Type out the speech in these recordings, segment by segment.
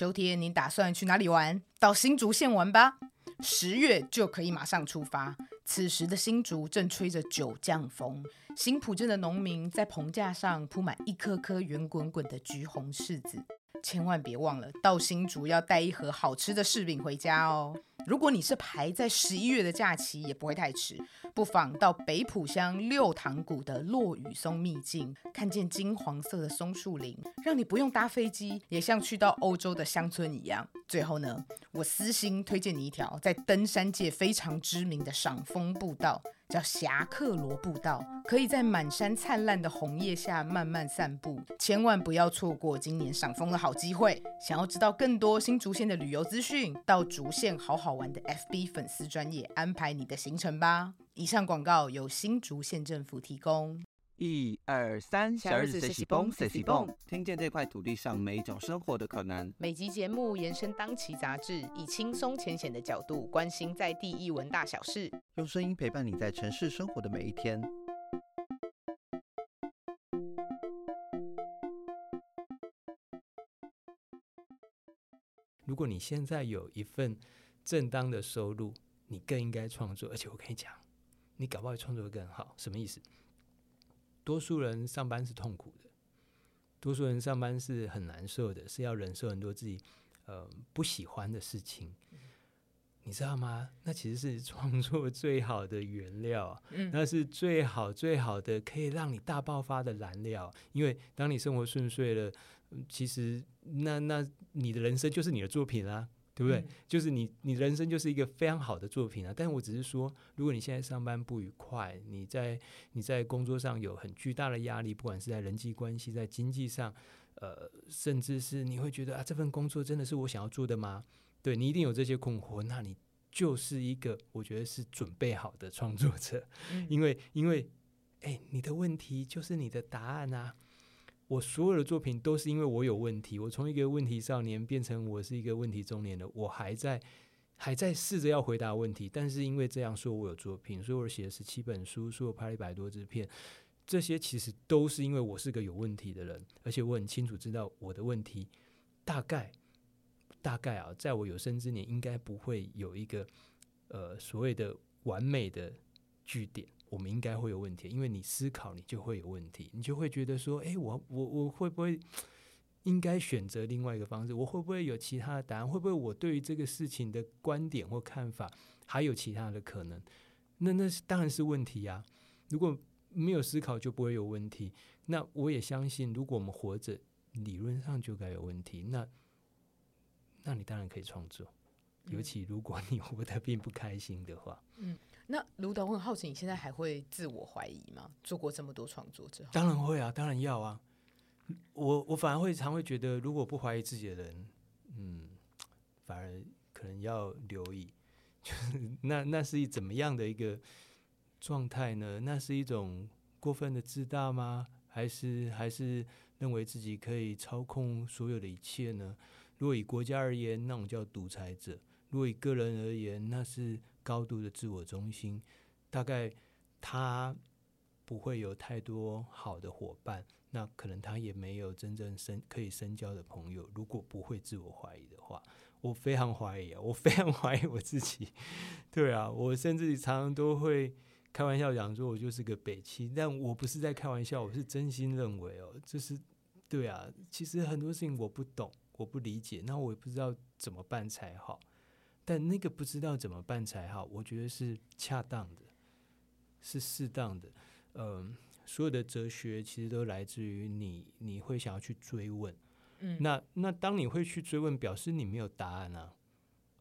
秋天你打算去哪里玩？到新竹县玩吧。十月就可以马上出发。此时的新竹正吹着九降风，新浦镇的农民在棚架上铺满一颗颗圆滚滚的橘红柿子。千万别忘了到新竹要带一盒好吃的柿饼回家哦。如果你是排在十一月的假期，也不会太迟，不妨到北浦乡六塘谷的落雨松秘境，看见金黄色的松树林，让你不用搭飞机，也像去到欧洲的乡村一样。最后呢，我私心推荐你一条在登山界非常知名的赏枫步道。叫侠客罗步道，可以在满山灿烂的红叶下慢慢散步，千万不要错过今年赏枫的好机会。想要知道更多新竹县的旅游资讯，到竹县好好玩的 FB 粉丝专业安排你的行程吧。以上广告由新竹县政府提供。一二三，小日子随喜蹦，随喜蹦，听见这块土地上每一种生活的可能。每集节目延伸当期杂志，以轻松浅显的角度关心在地一文大小事，用声音陪伴你在城市生活的每一天。如果你现在有一份正当的收入，你更应该创作。而且我跟你讲，你搞不好创作会更好。什么意思？多数人上班是痛苦的，多数人上班是很难受的，是要忍受很多自己呃不喜欢的事情，你知道吗？那其实是 创作最好的原料，那是最好最好的可以让你大爆发的燃料。因为当你生活顺遂了，其实那那你的人生就是你的作品啊。对不对？就是你，你人生就是一个非常好的作品啊！但是我只是说，如果你现在上班不愉快，你在你在工作上有很巨大的压力，不管是在人际关系、在经济上，呃，甚至是你会觉得啊，这份工作真的是我想要做的吗？对你一定有这些困惑，那你就是一个我觉得是准备好的创作者，因为因为哎，你的问题就是你的答案啊！我所有的作品都是因为我有问题，我从一个问题少年变成我是一个问题中年的，我还在还在试着要回答问题，但是因为这样说我有作品，所以我写了十七本书，说我拍了一百多支片，这些其实都是因为我是个有问题的人，而且我很清楚知道我的问题大概大概啊，在我有生之年应该不会有一个呃所谓的完美的据点。我们应该会有问题，因为你思考，你就会有问题，你就会觉得说，哎，我我我会不会应该选择另外一个方式？我会不会有其他的答案？会不会我对于这个事情的观点或看法还有其他的可能？那那是当然是问题呀。如果没有思考，就不会有问题。那我也相信，如果我们活着，理论上就该有问题。那那你当然可以创作，尤其如果你活得并不开心的话，嗯。那卢导，我很好奇，你现在还会自我怀疑吗？做过这么多创作之后，当然会啊，当然要啊。我我反而会常会觉得，如果不怀疑自己的人，嗯，反而可能要留意，就是那那是一怎么样的一个状态呢？那是一种过分的自大吗？还是还是认为自己可以操控所有的一切呢？如果以国家而言，那种叫独裁者；如果以个人而言，那是。高度的自我中心，大概他不会有太多好的伙伴，那可能他也没有真正深可以深交的朋友。如果不会自我怀疑的话，我非常怀疑啊，我非常怀疑我自己。对啊，我甚至常常都会开玩笑讲说，我就是个北七，但我不是在开玩笑，我是真心认为哦，就是对啊，其实很多事情我不懂，我不理解，那我也不知道怎么办才好。但那个不知道怎么办才好，我觉得是恰当的，是适当的。嗯，所有的哲学其实都来自于你，你会想要去追问。嗯，那那当你会去追问，表示你没有答案啊。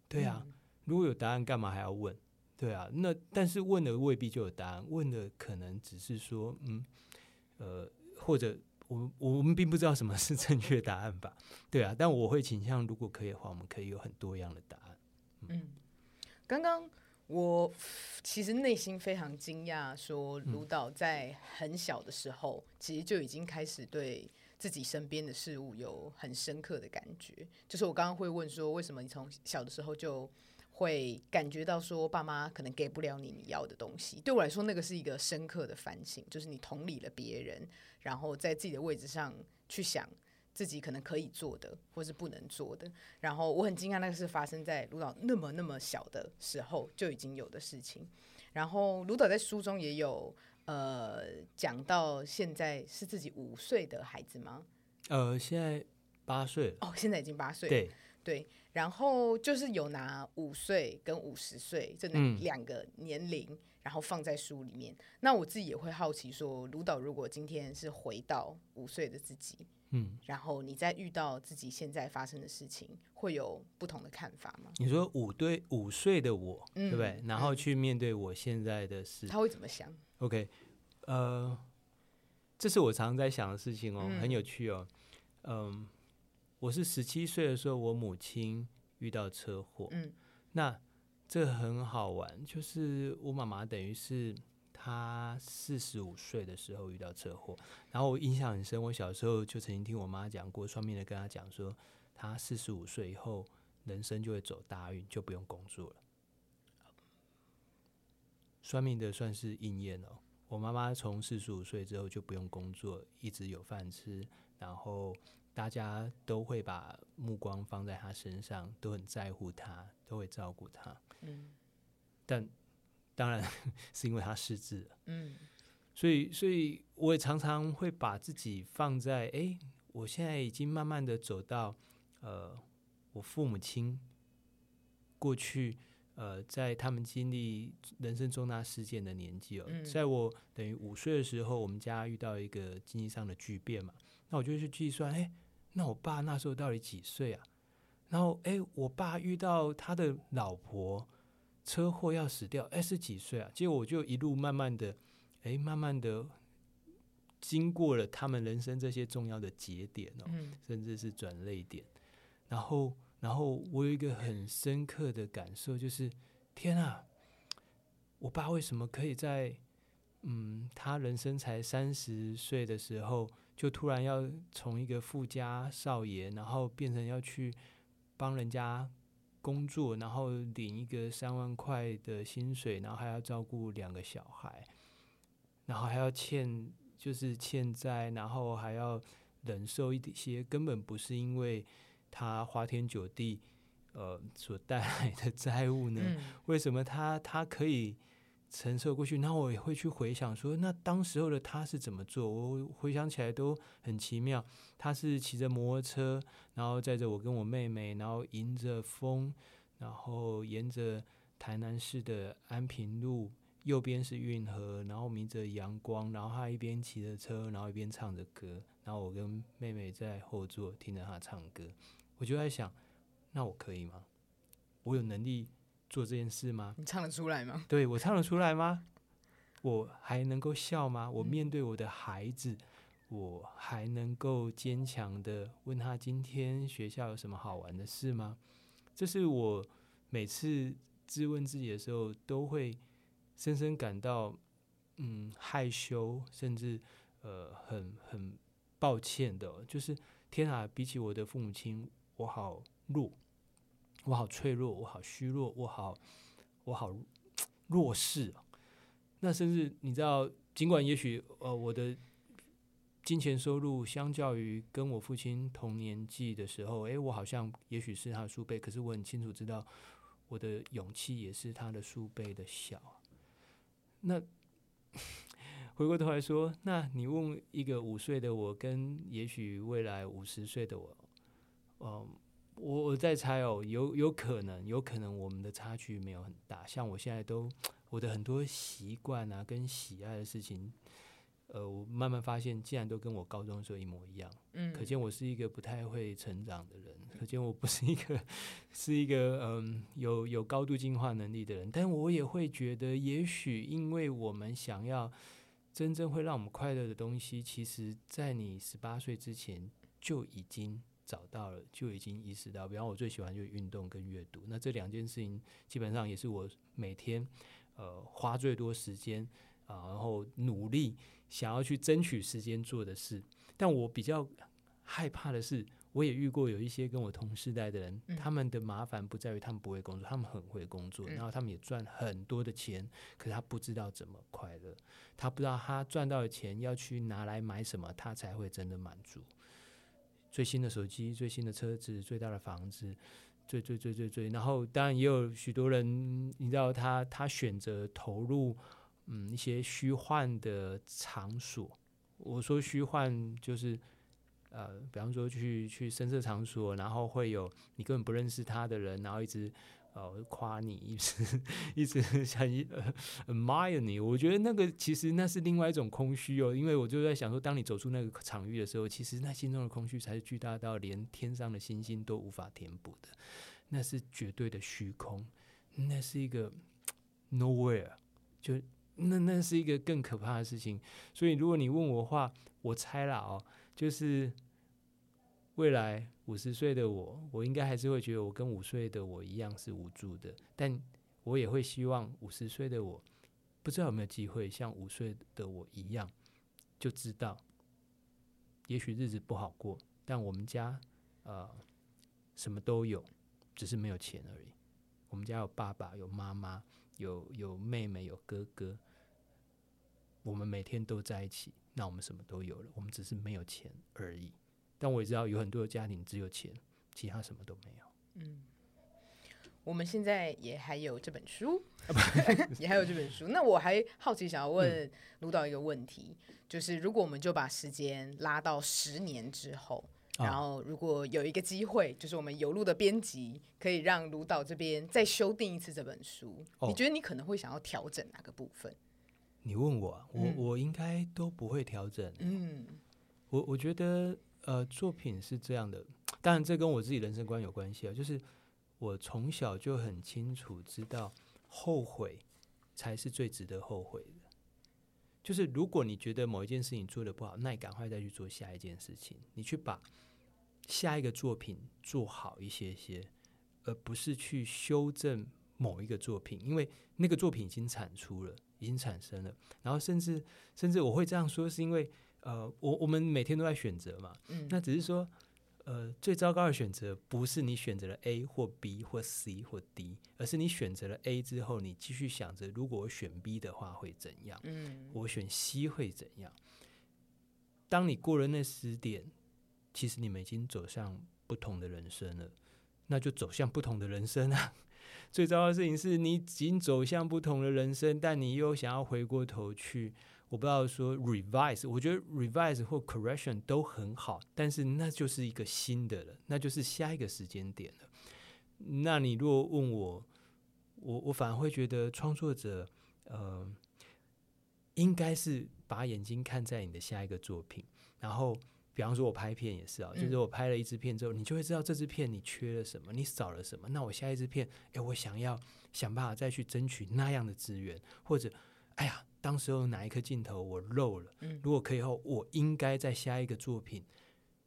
对啊，如果有答案，干嘛还要问？对啊，那但是问的未必就有答案，问的可能只是说，嗯，呃，或者我我们并不知道什么是正确答案吧？对啊，但我会倾向，如果可以的话，我们可以有很多样的答案。嗯，刚刚我其实内心非常惊讶，说卢导在很小的时候，其实就已经开始对自己身边的事物有很深刻的感觉。就是我刚刚会问说，为什么你从小的时候就会感觉到说，爸妈可能给不了你你要的东西？对我来说，那个是一个深刻的反省，就是你同理了别人，然后在自己的位置上去想。自己可能可以做的，或是不能做的。然后我很惊讶，那个是发生在卢导那么那么小的时候就已经有的事情。然后卢导在书中也有呃讲到，现在是自己五岁的孩子吗？呃，现在八岁了，哦，现在已经八岁。对，对，然后就是有拿五岁跟五十岁这嗯两个年龄，然后放在书里面。那我自己也会好奇说，卢导如果今天是回到五岁的自己，嗯，然后你再遇到自己现在发生的事情，会有不同的看法吗？你说五对五岁的我，对不对嗯？然后嗯去面对我现在的事他会怎么想？，OK，呃，这是我常常在想的事情哦，嗯很有趣哦。嗯，我是十七岁的时候，我母亲遇到车祸，嗯那这很好玩，就是我妈妈等于是她四十五岁的时候遇到车祸，然后我印象很深，我小时候就曾经听我妈讲过，算命的跟她讲说，她四十五岁以后人生就会走大运，就不用工作了。算命的算是应验哦。我妈妈从四十五岁之后就不用工作，一直有饭吃，然后大家都会把目光放在她身上，都很在乎她，都会照顾她。嗯但当然 是因为他失智了，嗯。所以所以我也常常会把自己放在哎，我现在已经慢慢的走到呃我父母亲过去呃在他们经历人生重大事件的年纪哦，嗯。在我等于五岁的时候，我们家遇到一个经济上的巨变嘛，那我就去计算，哎，那我爸那时候到底几岁啊？然后哎，我爸遇到他的老婆车祸要死掉，哎，是几岁啊？结果我就一路慢慢的。哎，慢慢的经过了他们人生这些重要的节点哦，嗯甚至是转泪点，然后，然后我有一个很深刻的感受，就是天啊，我爸为什么可以在嗯，他人生才三十岁的时候，就突然要从一个富家少爷，然后变成要去帮人家工作，然后领一个三万块的薪水，然后还要照顾两个小孩。然后还要欠，就是欠债，然后还要忍受一些根本不是因为他花天酒地，呃所带来的 债务呢？嗯为什么他他可以承受过去？那我也会去回想说，那当时候的他是怎么做？我回想起来都很奇妙。他是骑着摩托车，然后载着我跟我妹妹，然后迎着风，然后沿着台南市的安平路。右边是运河，然后明着阳光，然后他一边骑着车，然后一边唱着歌，然后我跟妹妹在后座听着他唱歌，我就在想，那我可以吗？我有能力做这件事吗？你唱得出来吗？对我唱得出来吗？我还能够笑吗？我面对我的孩子，我还能够坚强的问他今天学校有什么好玩的事吗？这是我每次质问自己的时候，都会深深感到嗯害羞，甚至呃很很抱歉的哦、就是天啊，比起我的父母亲，我好弱，我好脆弱，我好虚弱，我好我好弱势。那甚至你知道，尽管也许呃我的金钱收入相较于跟我父亲同年纪的时候，诶，我好像也许是他的数倍，可是我很清楚知道我的勇气也是他的数倍的小。那 回过头来说，那你问一个五岁的我，跟也许未来五十岁的我，嗯，我我在猜哦，有有可能，有可能我们的差距没有很大。像我现在都我的很多习惯啊，跟喜爱的事情，呃，我慢慢发现，竟然都跟我高中的时候一模一样。嗯，可见我是一个不太会成长的人，可见我不是一个 是一个嗯有有高度进化能力的人。但我也会觉得，也许因为我们想要真正会让我们快乐的东西，其实在你十八岁之前就已经找到了，就已经意识到。比方我最喜欢就是运动跟阅读，那这两件事情基本上也是我每天呃花最多时间啊、然后努力想要去争取时间做的事。但我比较害怕的是，我也遇过有一些跟我同时代的人，嗯他们的麻烦不在于他们不会工作，他们很会工作，嗯然后他们也赚很多的钱，可是他不知道怎么快乐，他不知道他赚到的钱要去拿来买什么，他才会真的满足。最新的手机、最新的车子、最大的房子，最最最最最。然后当然也有许多人，你知道他他选择投入嗯一些虚幻的场所。我说虚幻就是呃，比方说去去深色场所，然后会有你根本不认识他的人，然后一直。哦，夸你一直一直想 admire 你，我觉得那个其实那是另外一种空虚哦。因为我就在想说，当你走出那个场域的时候，其实那心中的空虚才是巨大到连天上的星星都无法填补的，那是绝对的虚空，那是一个 nowhere，就那那是一个更可怕的事情。所以如果你问我话，我猜了哦，就是未来。五十岁的我，我应该还是会觉得我跟五岁的我一样是无助的，但我也会希望五十岁的我，不知道有没有机会像五岁的我一样，就知道，也许日子不好过，但我们家呃什么都有，只是没有钱而已。我们家有爸爸，有妈妈，有有妹妹，有哥哥，我们每天都在一起，那我们什么都有了，我们只是没有钱而已。但我也知道有很多的家庭只有钱，其他什么都没有。嗯，我们现在也还有这本书，也还有这本书。那我还好奇想要问卢导一个问题，就是如果我们就把时间拉到十年之后，然后如果有一个机会，就是我们有路的编辑可以让卢导这边再修订一次这本书，你觉得你可能会想要调整哪个部分？你问我，我我应该都不会调整。嗯，我我觉得。呃，作品是这样的，当然这跟我自己人生观有关系啊。就是我从小就很清楚知道，后悔才是最值得后悔的。就是如果你觉得某一件事情做的不好，那你赶快再去做下一件事情，你去把下一个作品做好一些些，而不是去修正某一个作品，因为那个作品已经产出了，已经产生了。然后甚至甚至我会这样说，是因为。呃，我我们每天都在选择嘛，嗯，那只是说，呃，最糟糕的选择不是你选择了 A 或 B 或 C 或 D，而是你选择了 A 之后，你继续想着如果我选 B 的话会怎样，嗯，我选 C 会怎样？当你过了那十点，其实你们已经走向不同的人生了，那就走向不同的人生啊。最糟糕的事情是你已经走向不同的人生，但你又想要回过头去。我不知道说 revise，我觉得 revise 或 correction 都很好，但是那就是一个新的了，那就是下一个时间点了。那你如果问我，我我反而会觉得创作者，呃，应该是把眼睛看在你的下一个作品。然后，比方说我拍片也是啊，就是我拍了一支片之后，你就会知道这支片你缺了什么，你少了什么。那我下一支片，哎，我想要想办法再去争取那样的资源，或者，哎呀。当时候哪一颗镜头我漏了？如果可以后，我应该在下一个作品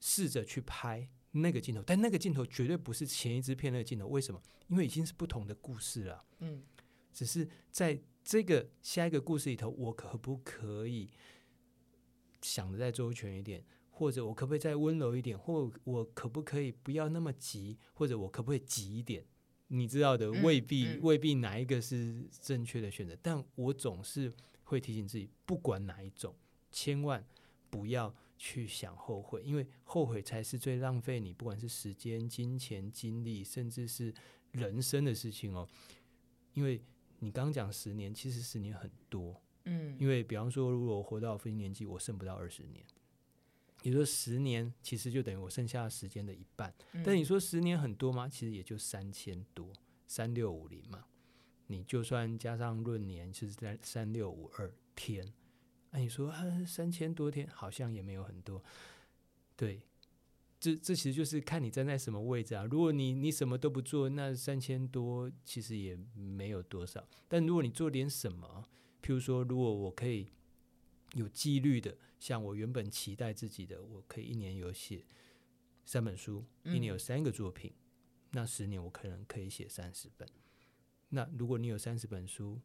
试着去拍那个镜头，但那个镜头绝对不是前一支片那个镜头。为什么？因为已经是不同的故事了。嗯，只是在这个下一个故事里头，我可不可以想的再周全一点？或者我可不可以再温柔一点？或我可不可以不要那么急？或者我可不可以急一点？你知道的，未必未必哪一个是正确的选择，但我总是。会提醒自己，不管哪一种，千万不要去想后悔，因为后悔才是最浪费你，不管是时间、金钱、精力，甚至是人生的事情哦。因为你刚讲十年，其实十年很多，嗯，因为比方说，如果我活到父亲年纪，我剩不到二十年，你说十年其实就等于我剩下时间的一半。但你说十年很多吗？其实也就三千多，三六五零嘛。你就算加上闰年，是在三六五二天，那你说啊，三千多天好像也没有很多。对，这这其实就是看你站在什么位置啊。如果你你什么都不做，那三千多其实也没有多少。但如果你做点什么，譬如说，如果我可以有纪律的，像我原本期待自己的，我可以一年有写三本书，一年有三个作品，那十年我可能可以写三十本。那如果你有三十本书，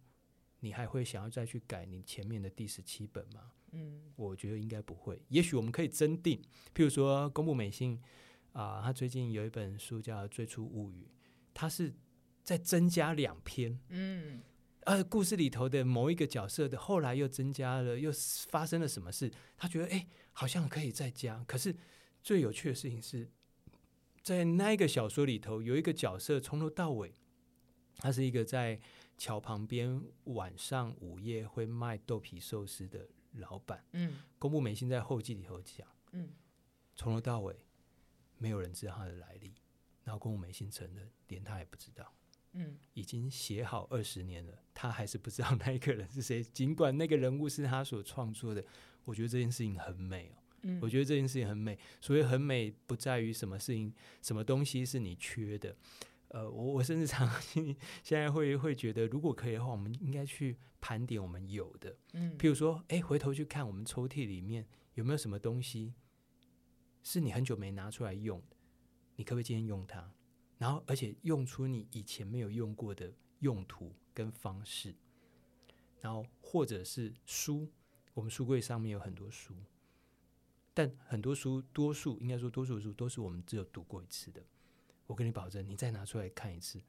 你还会想要再去改你前面的第十七本吗？嗯，我觉得应该不会。也许我们可以增订，譬如说公布美信啊，他最近有一本书叫《最初物语》，它是在增加两篇，嗯，呃，故事里头的某一个角色的后来又增加了，又发生了什么事？他觉得哎，好像可以再加，可是。最有趣的事情是在那一个小说里头，有一个角色从头到尾，他是一个在桥旁边晚上午夜会卖豆皮寿司的老板。嗯公布美心在后记里头讲，嗯从头到尾没有人知道他的来历，然后公布美心承认，连他也不知道。嗯已经写好二十年了，他还是不知道那一个人是谁。尽管那个人物是他所创作的，我觉得这件事情很美哦。嗯，我觉得这件事情很美。所以很美，不在于什么事情、什么东西是你缺的。呃，我我甚至常 现在会会觉得，如果可以的话，我们应该去盘点我们有的。嗯譬如说，哎，回头去看我们抽屉里面有没有什么东西是你很久没拿出来用的，你可不可以今天用它？然后，而且用出你以前没有用过的用途跟方式。然后，或者是书，我们书柜上面有很多书，但很多书，多数应该说多数书都是我们只有读过一次的。我跟你保证，你再拿出来看一次，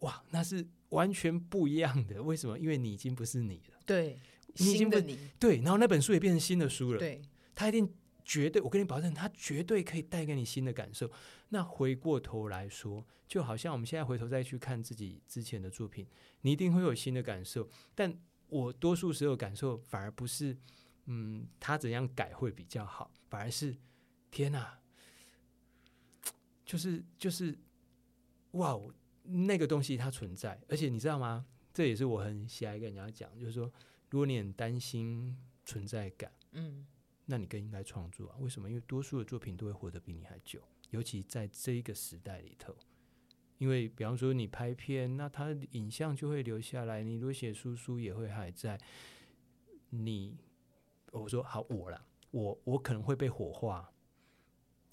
哇，那是完全不一样的。为什么？因为你已经不是你了。对你已经不新的你，对，然后那本书也变成新的书了。，对，它一定绝对，我跟你保证，它绝对可以带给你新的感受。那回过头来说，就好像我们现在回头再去看自己之前的作品，你一定会有新的感受。但我多数时候感受反而不是，嗯，他怎样改会比较好，反而是天哪、就是就是，哇哦，那个东西它存在，而且你知道吗？这也是我很喜爱跟人家讲，就是说，如果你很担心存在感，嗯那你更应该创作啊？为什么？因为多数的作品都会活得比你还久，尤其在这一个时代里头。因为比方说你拍片，那它的影像就会留下来；你如果写书，书也会还在。你我说好我啦，我我可能会被火化，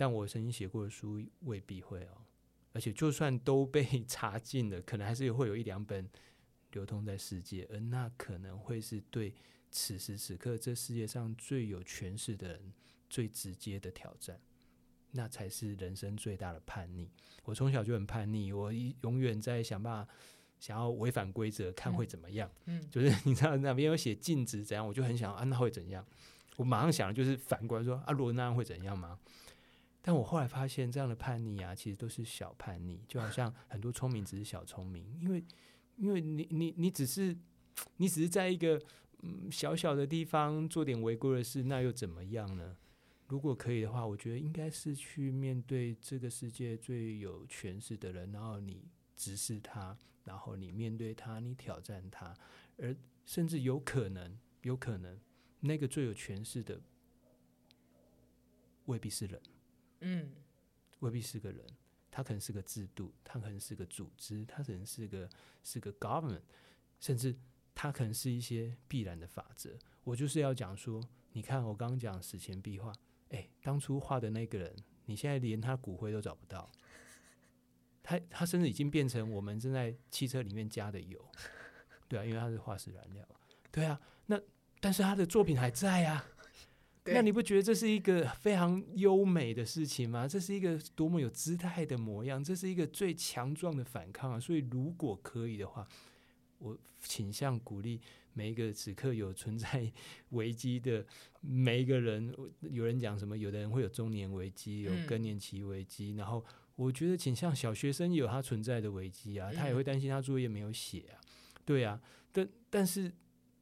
但我曾经写过的书未必会哦。而且就算都被 查禁了，可能还是会有一两本流通在世界，而那可能会是对此时此刻这世界上最有权势的人最直接的挑战，那才是人生最大的叛逆。我从小就很叛逆，我一永远在想办法想要违反规则，看会怎么样。嗯就是你知道那边有写禁止怎样，我就很想啊，那会怎样？我马上想的就是反过来说啊，如果那样会怎样吗？但我后来发现，这样的叛逆啊，其实都是小叛逆，就好像很多聪明只是小聪明，因为因为你你你只是你只是在一个嗯小小的地方做点违规的事，那又怎么样呢？如果可以的话，我觉得应该是去面对这个世界最有权势的人，然后你直视他，然后你面对他，你挑战他，而甚至有可能，有可能那个最有权势的未必是人。嗯未必是个人，他可能是个制度，他可能是个组织，他可能是个是个 government，甚至他可能是一些必然的法则。我就是要讲说，你看我刚刚讲史前壁画，哎，当初画的那个人，你现在连他骨灰都找不到，他他甚至已经变成我们正在汽车里面加的油，对啊，因为他是化石燃料，对啊，那但是他的作品还在啊。对那你不觉得这是一个非常优美的事情吗？这是一个多么有姿态的模样，这是一个最强壮的反抗啊！所以如果可以的话，我倾向鼓励每一个此刻有存在危机的每一个人。有人讲什么？有的人会有中年危机，有嗯更年期危机，然后我觉得倾向小学生有他存在的危机啊，他也嗯会担心他作业没有写啊，对啊，但但是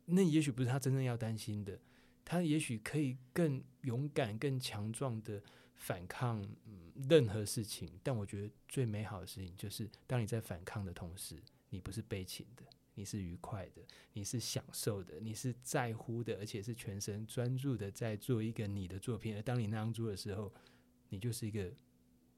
那也许不是他真正要担心的。他也许可以更勇敢、更强壮的反抗、嗯、任何事情，但我觉得最美好的事情就是，当你在反抗的同时，你不是悲情的，你是愉快的，你是享受的，你是在乎的，而且是全神专注的在做一个你的作品。而当你那样做的时候，你就是一个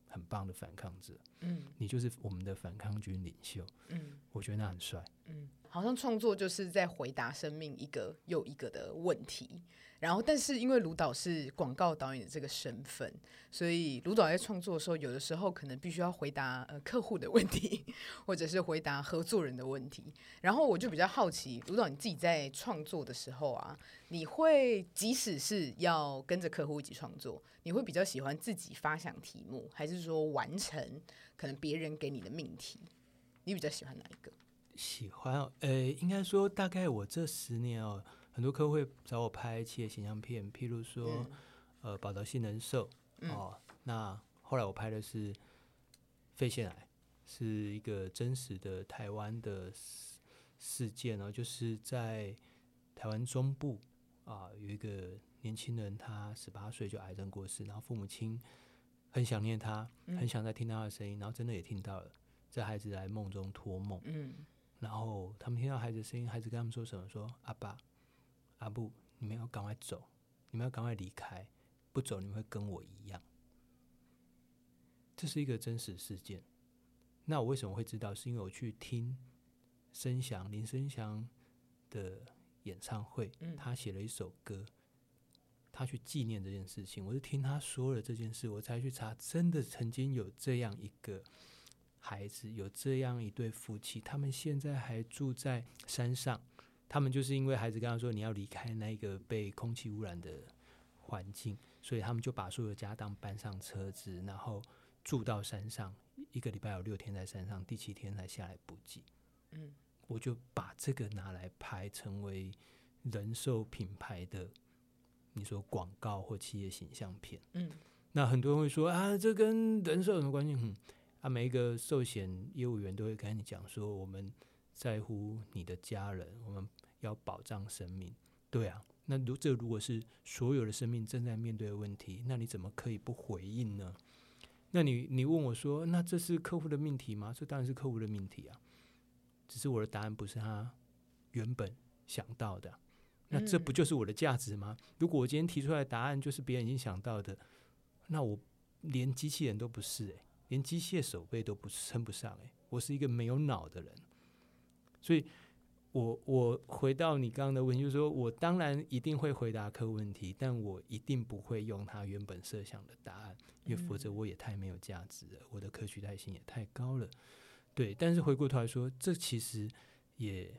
很棒的反抗者，嗯你就是我们的反抗军领袖。嗯我觉得那很帅。嗯，好像创作就是在回答生命一个又一个的问题。然后，但是因为卢导是广告导演的这个身份，所以卢导在创作的时候，有的时候可能必须要回答 呃客户的问题，或者是回答合作人的问题。然后我就比较好奇，卢导你自己在创作的时候啊，你会即使是要跟着客户一起创作，你会比较喜欢自己发想题目，还是说完成可能别人给你的命题？你比较喜欢哪一个？喜欢哦，呃，应该说大概我这十年哦，很多客户会找我拍企业形象片，譬如说、嗯。呃宝岛性能寿嗯。哦，那后来我拍的是肺腺癌，是一个真实的台湾的事事件哦，就是在台湾中部啊，有一个年轻人，他十八岁就癌症过世，然后父母亲很想念他，很想再听他的声音，然后真的也听到了，这孩子在梦中托梦，嗯然后他们听到孩子的声音，孩子跟他们说什么？说阿爸、阿布，你们要赶快走，你们要赶快离开，不走你们会跟我一样。这是一个真实事件。那我为什么会知道？是因为我去听声祥林声祥的演唱会，嗯他写了一首歌，他去纪念这件事情。我是听他说了这件事，我才去查，真的曾经有这样一个孩子，有这样一对夫妻，他们现在还住在山上。他们就是因为孩子跟他说你要离开那个被空气污染的环境，所以他们就把所有的家当搬上车子，然后住到山上，一个礼拜有六天在山上，第七天才下来补给。嗯，我就把这个拿来拍，成为人寿品牌的你说广告或企业形象片。嗯那很多人会说啊，这跟人寿有什么关系？嗯，啊，每一个寿险业务员都会跟你讲说，我们在乎你的家人，我们要保障生命。对啊，那如这如果是所有的生命正在面对的问题，那你怎么可以不回应呢？那你你问我说，那这是客户的命题吗？这当然是客户的命题啊，只是我的答案不是他原本想到的啊。那这不就是我的价值吗？如果我今天提出来的答案就是别人已经想到的，那我连机器人都不是诶、连机械手背都不称不上诶、我是一个没有脑的人，所以我我回到你刚刚的问题，就是说我当然一定会回答客户问题，但我一定不会用他原本设想的答案，因为否则我也太没有价值了，我的可取代性也太高了。对，但是回过头来说，这其实也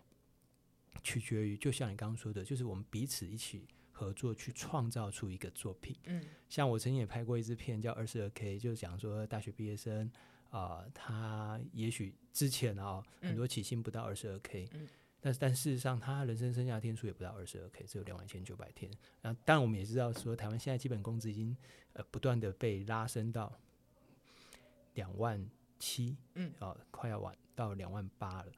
取决于，就像你刚刚说的，就是我们彼此一起合作去创造出一个作品。嗯像我曾经也拍过一支片叫《二十二 K》，就是讲说大学毕业生啊、他也许之前啊、很多起薪不到二十二 K，嗯但是但事实上他人生剩下的天数也不到二十二 K，只有两万一千九百天。那当然我们也知道说，台湾现在基本工资已经呃不断的被拉升到两万七，嗯啊、快要晚到两万八了。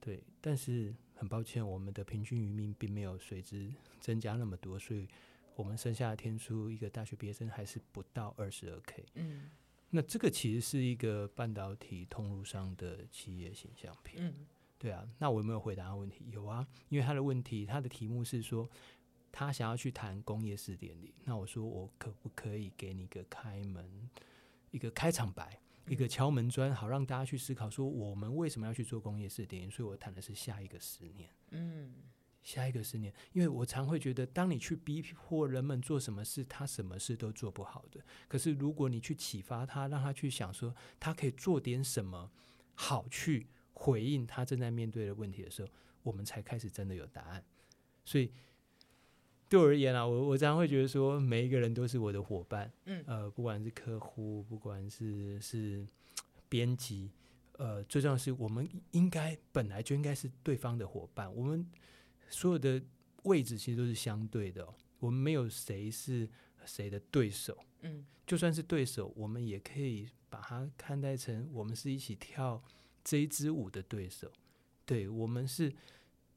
对，但是很抱歉，我们的平均余命并没有随之增加那么多，所以我们剩下的天数，一个大学毕业生还是不到二十二 K。嗯那这个其实是一个半导体通路上的企业形象片。嗯对啊，那我有没有回答问题？有啊，因为他的问题，他的题目是说他想要去谈工业四点零。那我说我可不可以给你一个开门，一个开场白，一个敲门砖，好让大家去思考说我们为什么要去做工业四点零。所以我谈的是下一个十年。嗯下一个十年，因为我常会觉得，当你去逼迫人们做什么事，他什么事都做不好的。可是如果你去启发他，让他去想说，他可以做点什么好去回应他正在面对的问题的时候，我们才开始真的有答案。所以对我而言啊，我我常常会觉得说，每一个人都是我的伙伴，嗯呃，不管是客户，不管是是编辑，呃，最重要是我们应该本来就应该是对方的伙伴，我们所有的位置其实都是相对的、哦，我们没有谁是谁的对手，嗯就算是对手，我们也可以把它看待成我们是一起跳这一支舞的对手。对我们是，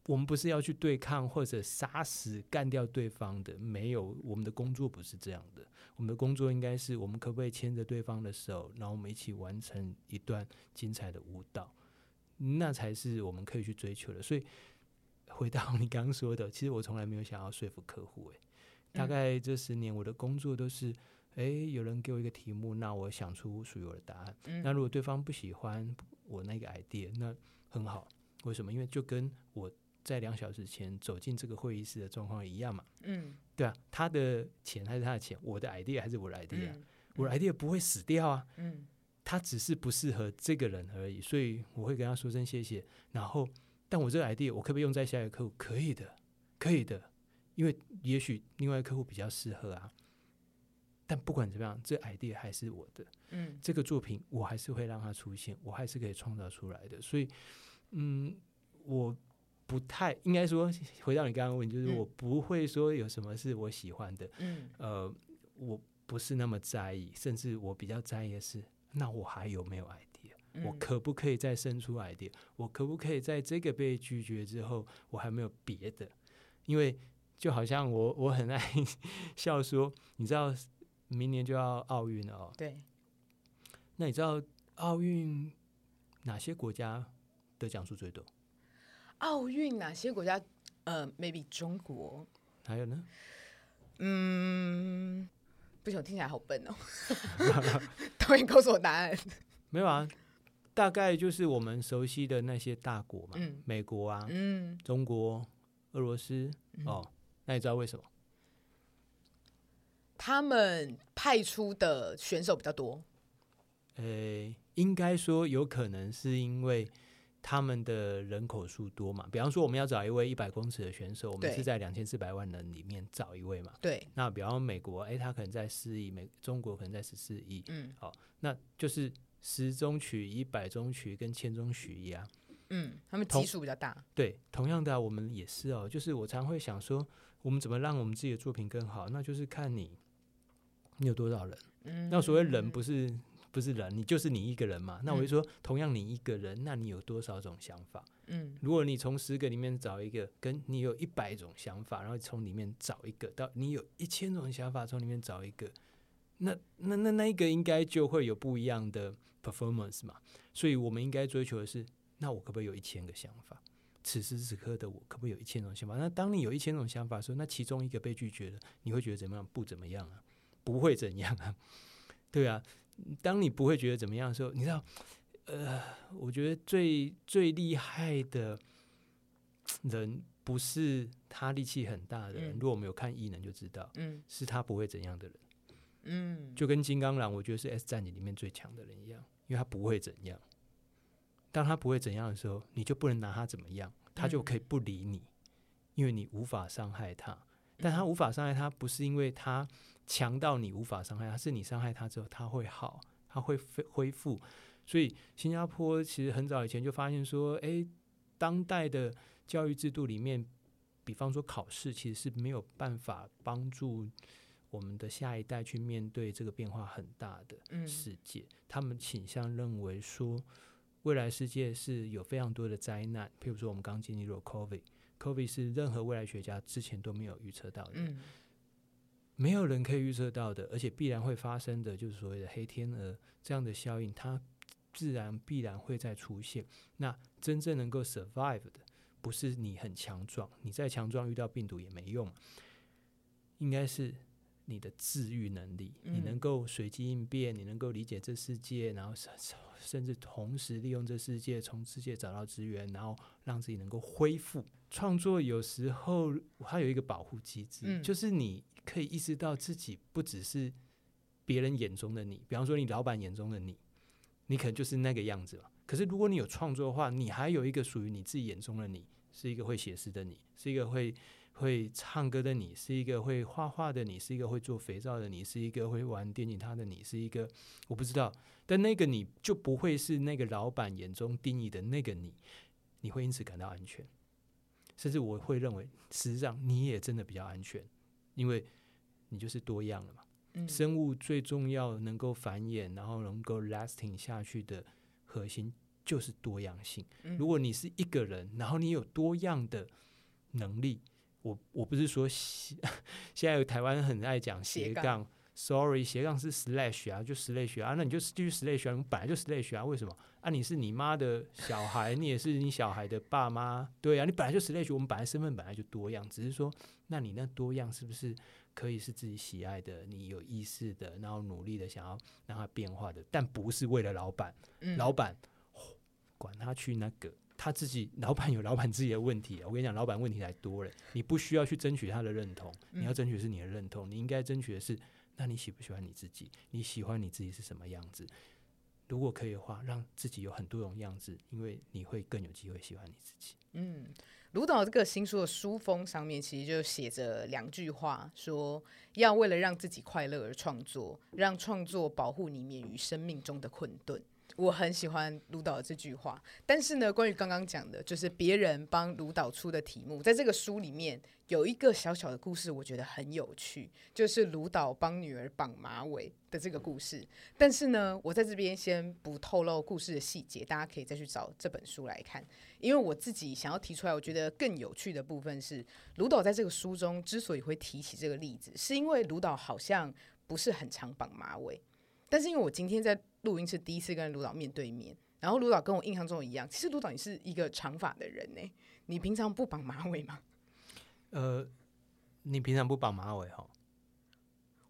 我们不是要去对抗或者杀死干掉对方的，没有，我们的工作不是这样的。我们的工作应该是我们可不可以牵着对方的手，然后我们一起完成一段精彩的舞蹈，那才是我们可以去追求的。所以回到你刚刚说的，其实我从来没有想要说服客户、诶，大嗯概这十年我的工作都是。诶，有人给我一个题目，那我想出属于我的答案。嗯那如果对方不喜欢我那个 idea，那很好。为什么？因为就跟我在两小时前走进这个会议室的状况一样嘛。嗯对啊，他的钱还是他的钱，我的 idea 还是我的 idea，、嗯我的 idea 不会死掉啊，嗯他只是不适合这个人而已。所以我会跟他说声谢谢。然后，但我这个 idea 我可不可以用在下一个客户？可以的，可以的，因为也许另外一个客户比较适合啊。但不管怎么样，这 idea 还是我的。嗯这个作品我还是会让它出现，我还是可以创造出来的。所以，嗯，我不太应该说，回到你刚刚问题，就是嗯我不会说有什么是我喜欢的。嗯呃，我不是那么在意，甚至我比较在意的是，那我还有没有 idea？、我嗯可不可以再生出 idea？我可不可以在这个被拒绝之后，我还没有别的？因为就好像我我很爱笑说，你知道明年就要奥运了哦，对，那你知道奥运哪些国家得奖数最多？奥运哪些国家？呃，maybe 中国。还有呢？嗯，不行，我听起来好笨哦。导演告诉我答案。没有啊，大概就是我们熟悉的那些大国嘛，嗯美国啊，嗯，中国、俄罗斯。哦，那你知道为什么？他们派出的选手比较多。呃，应该说有可能是因为他们的人口数多嘛。比方说，我们要找一位一百公尺的选手，我们是在两千四百万人里面找一位嘛。对，那比方美国，哎，他可能在四亿，美中国可能在十四亿，嗯好那就是十中取一、百中取跟千中取一啊。嗯，他们同基数比较大。对，同样的啊、我们也是哦。就是我常会想说，我们怎么让我们自己的作品更好？那就是看你，你有多少人。嗯，那所谓人不是不是人，你就是你一个人嘛。那我就说，同样你一个人，那你有多少种想法？嗯如果你从十个里面找一个，跟你有一百种想法，然后从里面找一个，到你有一千种想法，从里面找一个，那那那那一个应该就会有不一样的 performance 嘛。所以我们应该追求的是，那我可不可以有一千个想法？此时此刻的我可不可以有一千种想法？那当你有一千种想法的时候，那其中一个被拒绝了，你会觉得怎么样？不怎么样啊，不会怎样啊，对啊。当你不会觉得怎么样的时候，你知道，呃，我觉得最最厉害的人不是他力气很大的人，嗯如果我们有看异能就知道，嗯是他不会怎样的人，嗯，就跟金刚狼，我觉得是 S 战警里面最强的人一样，因为他不会怎样。当他不会怎样的时候，你就不能拿他怎么样，他就可以不理你，因为你无法伤害他。但他无法伤害他，不是因为他强到你无法伤害他，是你伤害他之后他会好，他会恢恢复。所以新加坡其实很早以前就发现说，诶，当代的教育制度里面，比方说考试，其实是没有办法帮助我们的下一代去面对这个变化很大的嗯世界。他们倾向认为说，未来世界是有非常多的灾难，譬如说我们刚经历过 COVID，COVID 是任何未来学家之前都没有预测到的。嗯没有人可以预测到的，而且必然会发生的，就是所谓的黑天鹅这样的效应，它自然必然会再出现。那真正能够 survive 的，不是你很强壮，你再强壮遇到病毒也没用，应该是你的治愈能力，你嗯能够随机应变，你能够理解这世界，然后甚甚至同时利用这世界，从世界找到资源，然后让自己能够恢复。创作有时候它有一个保护机制，嗯。就是你可以意识到自己不只是别人眼中的你，比方说你老板眼中的你，你可能就是那个样子嘛。可是如果你有创作的话，你还有一个属于你自己眼中的你，是一个会写诗的你，是一个会会唱歌的你，是一个会画画的你，是一个会做肥皂的你，是一个会玩电吉他的你，是一个我不知道，但那个你就不会是那个老板眼中定义的那个你，你会因此感到安全，甚至我会认为，实际上你也真的比较安全，因为你就是多样了嘛。嗯生物最重要能够繁衍，然后能够 lasting 下去的核心就是多样性。嗯如果你是一个人，然后你有多样的能力，我我不是说斜 现在有台湾很爱讲斜杠，sorry，斜杠是 slash 啊，就 slash 啊，那你就继续 slash 啊，我们本来就 slash 啊，为什么？啊，你是你妈的小孩，你也是你小孩的爸妈，对啊，你本来就 slash，我们本来身份本来就多样，只是说，那你那多样是不是可以是自己喜爱的，你有意识的，然后努力的想要让它变化的，但不是为了老板。嗯老板、哦管他去那个，他自己老板有老板自己的问题啊。我跟你讲，老板问题还多了，你不需要去争取他的认同，你要嗯争取的是你的认同，你应该争取的是，那你喜不喜欢你自己？你喜欢你自己是什么样子？如果可以的话，让自己有很多种样子，因为你会更有机会喜欢你自己。嗯，卢导这个新书的书封上面其实就写着两句话，说要为了让自己快乐而创作，让创作保护你免于生命中的困顿。我很喜欢卢导的这句话，但是呢，关于刚刚讲的，就是别人帮卢导出的题目，在这个书里面有一个小小的故事，我觉得很有趣，就是卢导帮女儿绑马尾的这个故事。但是呢，我在这边先不透露故事的细节，大家可以再去找这本书来看。因为我自己想要提出来，我觉得更有趣的部分是，卢导在这个书中之所以会提起这个例子，是因为卢导好像不是很常绑马尾。但是因为我今天在录音是第一次跟卢导面对面，然后卢导跟我印象中一样，其实卢导你是一个长发的人呢，你平常不绑马尾吗？呃，你平常不绑马尾哈？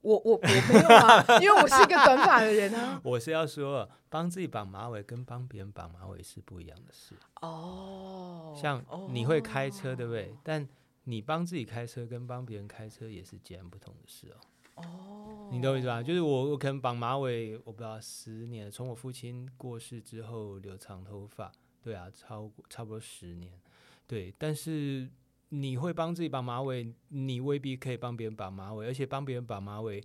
我我我没有啊，因为我是一个短发的人啊。我是要说，帮自己绑马尾跟帮别人绑马尾是不一样的事。哦，像你会开车，对不对？但你帮自己开车跟帮别人开车也是截然不同的事哦。哦，你懂我意思吧？就是我，我可能绑马尾，我不知道十年，从我父亲过世之后留长头发，对啊，超过差不多十年，对。但是你会帮自己绑马尾，你未必可以帮别人绑马尾，而且帮别人绑马尾，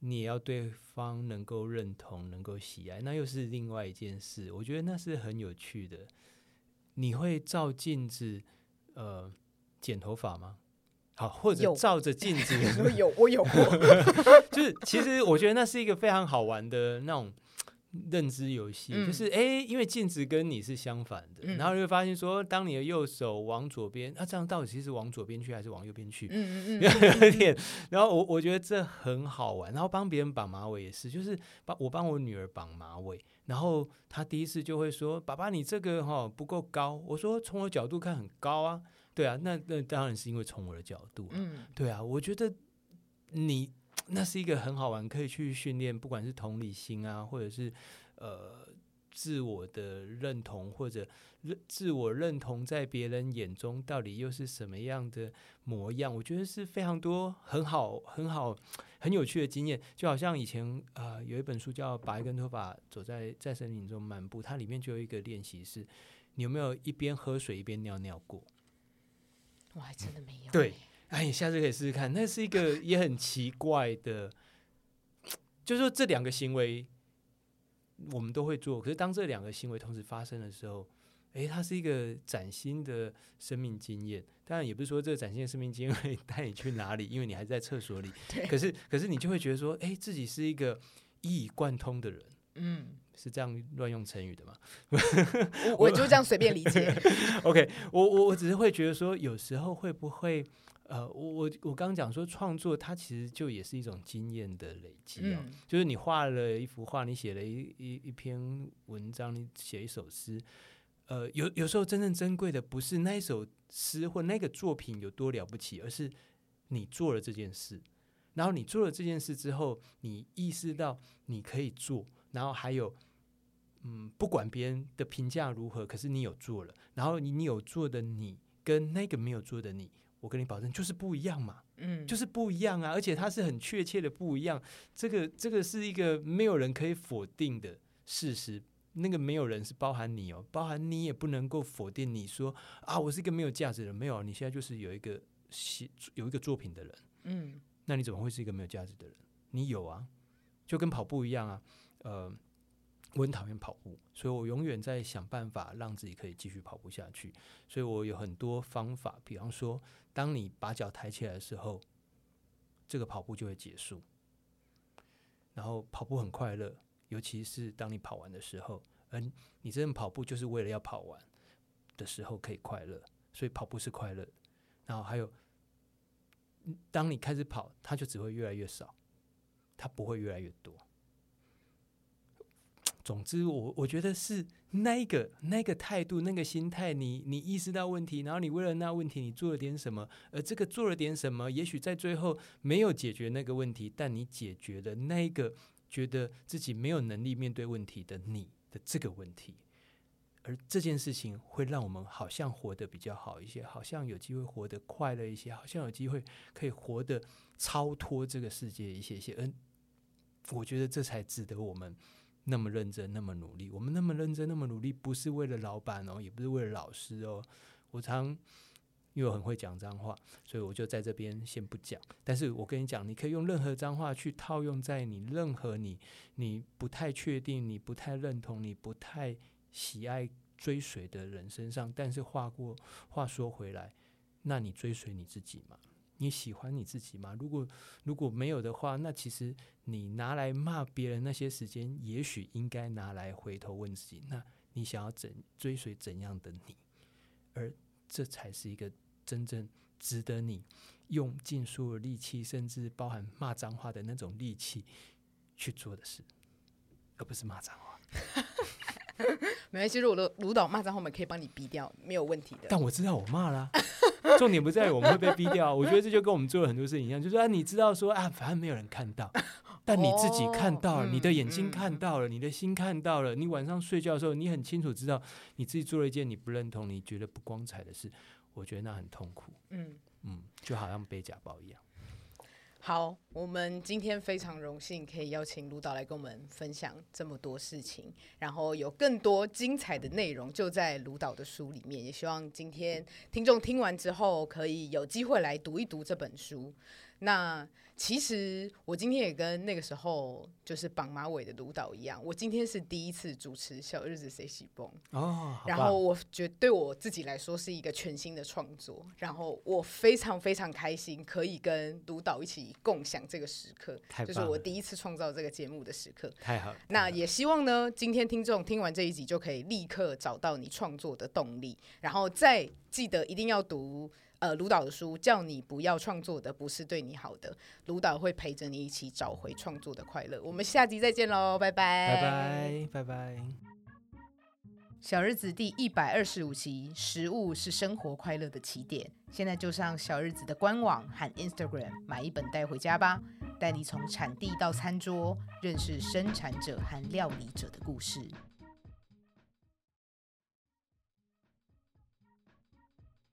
你也要对方能够认同、能够喜爱，那又是另外一件事。我觉得那是很有趣的。你会照镜子，呃，剪头发吗？好，或者照着镜子，有我有过，就是其实我觉得那是一个非常好玩的那种认知游戏，就是哎，因为镜子跟你是相反的，然后就会发现说，当你的右手往左边，那这样到底其实往左边去还是往右边去？嗯嗯嗯，有点。然后我我觉得这很好玩，然后帮别人绑马尾也是，就是帮我帮我女儿绑马尾，然后她第一次就会说：“爸爸，你这个哈不够高。”我说：“从我角度看很高啊。”对啊，那那当然是因为从我的角度，嗯，对啊，我觉得你那是一个很好玩，可以去训练，不管是同理心啊，或者是呃自我的认同，或者认自我认同在别人眼中到底又是什么样的模样？我觉得是非常多很好、很好、很有趣的经验。就好像以前啊，有一本书叫《把一根头发走在在森林中漫步》，它里面就有一个练习是：你有没有一边喝水一边尿尿过？我还真的没有。对，哎，下次可以试试看。那是一个也很奇怪的，就是说这两个行为我们都会做，可是当这两个行为同时发生的时候，哎，它是一个崭新的生命经验。当然，也不是说这个崭新的生命经验会 带你去哪里，因为你还在厕所里。可是，可是你就会觉得说，哎，自己是一个一以贯通的人。嗯。是这样乱用成语的吗？我我就这样随便理解。OK，我我我只是会觉得说，有时候会不会呃，我我我刚刚讲说创作，它其实就也是一种经验的累积啊。就是你画了一幅画，你写了一一一篇文章，你写一首诗，呃，有有时候真正珍贵的不是那一首诗或那个作品有多了不起，而是你做了这件事，然后你做了这件事之后，你意识到你可以做。然后还有，嗯，不管别人的评价如何，可是你有做了，然后你你有做的你跟那个没有做的你，我跟你保证就是不一样嘛，嗯，就是不一样啊，而且它是很确切的不一样，这个这个是一个没有人可以否定的事实，那个没有人是包含你哦，包含你也不能够否定你说啊，我是一个没有价值的人，没有，你现在就是有一个写有一个作品的人，嗯，那你怎么会是一个没有价值的人？你有啊，就跟跑步一样啊。呃，我很讨厌跑步，所以我永远在想办法让自己可以继续跑步下去。所以我有很多方法，比方说，当你把脚抬起来的时候，这个跑步就会结束。然后跑步很快乐，尤其是当你跑完的时候，而你真正跑步就是为了要跑完的时候可以快乐，所以跑步是快乐。然后还有，当你开始跑，它就只会越来越少，它不会越来越多。总之，我我觉得是那个那个态度、那个心态，你你意识到问题，然后你为了那问题，你做了点什么，而这个做了点什么，也许在最后没有解决那个问题，但你解决了那个觉得自己没有能力面对问题的你的这个问题，而这件事情会让我们好像活得比较好一些，好像有机会活得快乐一些，好像有机会可以活得超脱这个世界一些些。嗯，我觉得这才值得我们。那么认真，那么努力。我们那么认真，那么努力，不是为了老板哦，也不是为了老师哦。我常因为我很会讲脏话，所以我就在这边先不讲。但是我跟你讲，你可以用任何脏话去套用在你任何你你不太确定、你不太认同、你不太喜爱追随的人身上。但是话过话说回来，那你追随你自己吗？你喜欢你自己吗？如果如果没有的话，那其实你拿来骂别人那些时间，也许应该拿来回头问自己：那你想要怎追随怎样的你？而这才是一个真正值得你用尽所有力气，甚至包含骂脏话的那种力气去做的事，而不是骂脏话。没关系，如果卢卢导骂脏话，我们可以帮你逼掉，没有问题的。但我知道我骂了，重点不在于我们会被逼掉。我觉得这就跟我们做了很多事情一样，就是啊，你知道说啊，反正没有人看到，但你自己看到了，哦你的眼睛嗯看到了，你的心看到了，你晚上睡觉的时候，你很清楚知道你自己做了一件你不认同、你觉得不光彩的事。我觉得那很痛苦，嗯，嗯，就好像背假包一样。好，我们今天非常荣幸可以邀请卢导来跟我们分享这么多事情，然后有更多精彩的内容就在卢导的书里面。也希望今天听众听完之后，可以有机会来读一读这本书。那其实我今天也跟那个时候就是绑马尾的卢导一样，我今天是第一次主持《小日子谁喜蹦》，哦，然棒后我觉得对我自己来说是一个全新的创作，然后我非常非常开心可以跟卢导一起共享这个时刻，就是我第一次创造这个节目的时刻。太好那也希望呢，今天听众听完这一集就可以立刻找到你创作的动力，然后再记得一定要读呃卢导的书，叫你不要创作的不是对你好的，卢导会陪着你一起找回创作的快乐。我们下集再见喽，拜拜，拜拜拜拜。小日子第一百二十五期，食物是生活快乐的起点。现在就上小日子的官网和 Instagram 买一本带回家吧，带你从产地到餐桌，认识生产者和料理者的故事。